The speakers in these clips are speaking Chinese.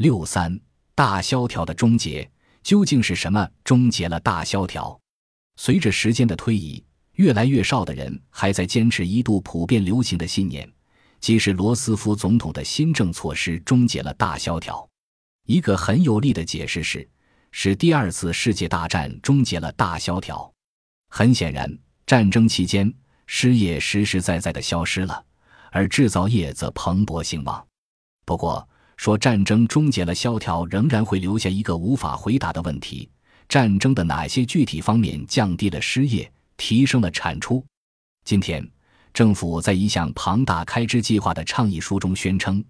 六三大萧条的终结究竟是什么？终结了大萧条。随着时间的推移，越来越少的人还在坚持一度普遍流行的信念，即是罗斯福总统的新政措施终结了大萧条。一个很有力的解释是，是第二次世界大战终结了大萧条。很显然，战争期间失业实实在在的消失了，而制造业则蓬勃兴旺。不过，说战争终结了萧条，仍然会留下一个无法回答的问题：战争的哪些具体方面降低了失业，提升了产出？今天，政府在一项庞大开支计划的倡议书中宣称，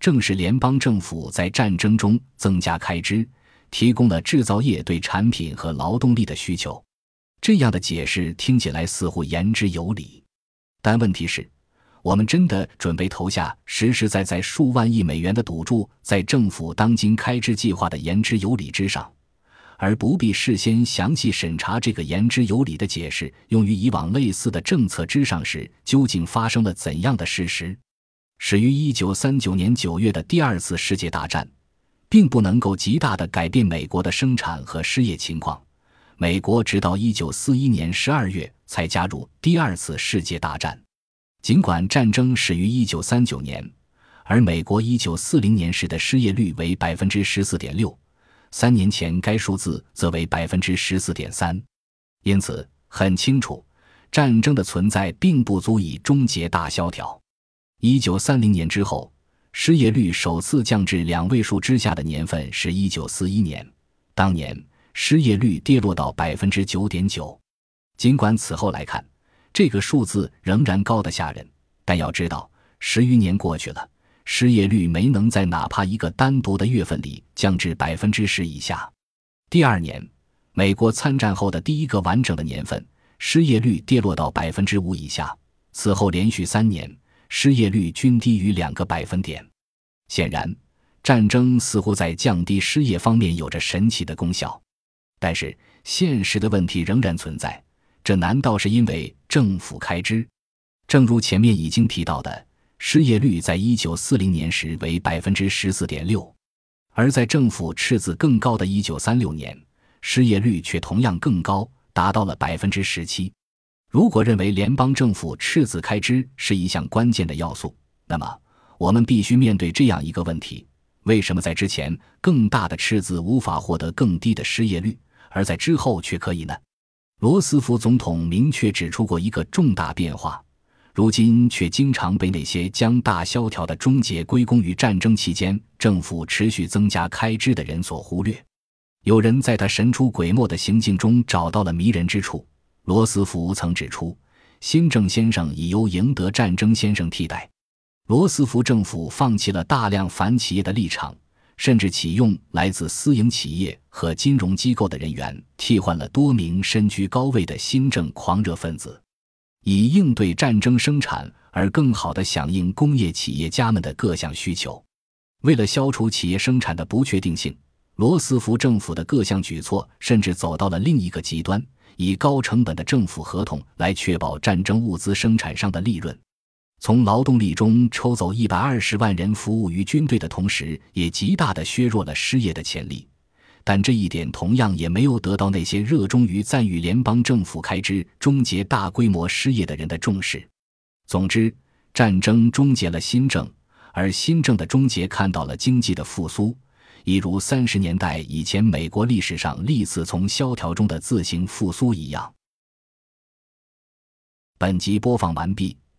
正是联邦政府在战争中增加开支，提供了制造业对产品和劳动力的需求。这样的解释听起来似乎言之有理，但问题是。我们真的准备投下实实在在数万亿美元的赌注在政府当今开支计划的言之有理之上，而不必事先详细审查这个言之有理的解释用于以往类似的政策之上时，究竟发生了怎样的事实？始于一九三九年九月的第二次世界大战，并不能够极大的改变美国的生产和失业情况。美国直到一九四一年十二月才加入第二次世界大战。尽管战争始于一九三九年，而美国一九四零年时的失业率为百分之十四点六，三年前该数字则为百分之十四点三，因此很清楚，战争的存在并不足以终结大萧条。一九三零年之后，失业率首次降至两位数之下的年份是一九四一年，当年失业率跌落到百分之九点九。尽管此后来看，这个数字仍然高得吓人，但要知道，十余年过去了，失业率没能在哪怕一个单独的月份里降至百分之十以下。第二年，美国参战后的第一个完整的年份，失业率跌落到百分之五以下。此后连续三年，失业率均低于两个百分点。显然，战争似乎在降低失业方面有着神奇的功效，但是现实的问题仍然存在。这难道是因为政府开支？正如前面已经提到的，失业率在一九四零年时为百分之十四点六，而在政府赤字更高的一九三六年，失业率却同样更高，达到了百分之十七。如果认为联邦政府赤字开支是一项关键的要素，那么我们必须面对这样一个问题：为什么在之前更大的赤字无法获得更低的失业率，而在之后却可以呢？罗斯福总统明确指出过一个重大变化，如今却经常被那些将大萧条的终结归功于战争期间政府持续增加开支的人所忽略。有人在他神出鬼没的行径中找到了迷人之处。罗斯福曾指出，新政先生已由赢得战争先生替代。罗斯福政府放弃了大量反企业的立场。甚至启用来自私营企业和金融机构的人员，替换了多名身居高位的新政狂热分子，以应对战争生产而更好地响应工业企业家们的各项需求。为了消除企业生产的不确定性，罗斯福政府的各项举措甚至走到了另一个极端，以高成本的政府合同来确保战争物资生产商的利润。从劳动力中抽走一百二十万人服务于军队的同时，也极大地削弱了失业的潜力。但这一点同样也没有得到那些热衷于赞誉联邦政府开支终结大规模失业的人的重视。总之，战争终结了新政，而新政的终结看到了经济的复苏，一如三十年代以前美国历史上历次从萧条中的自行复苏一样。本集播放完毕。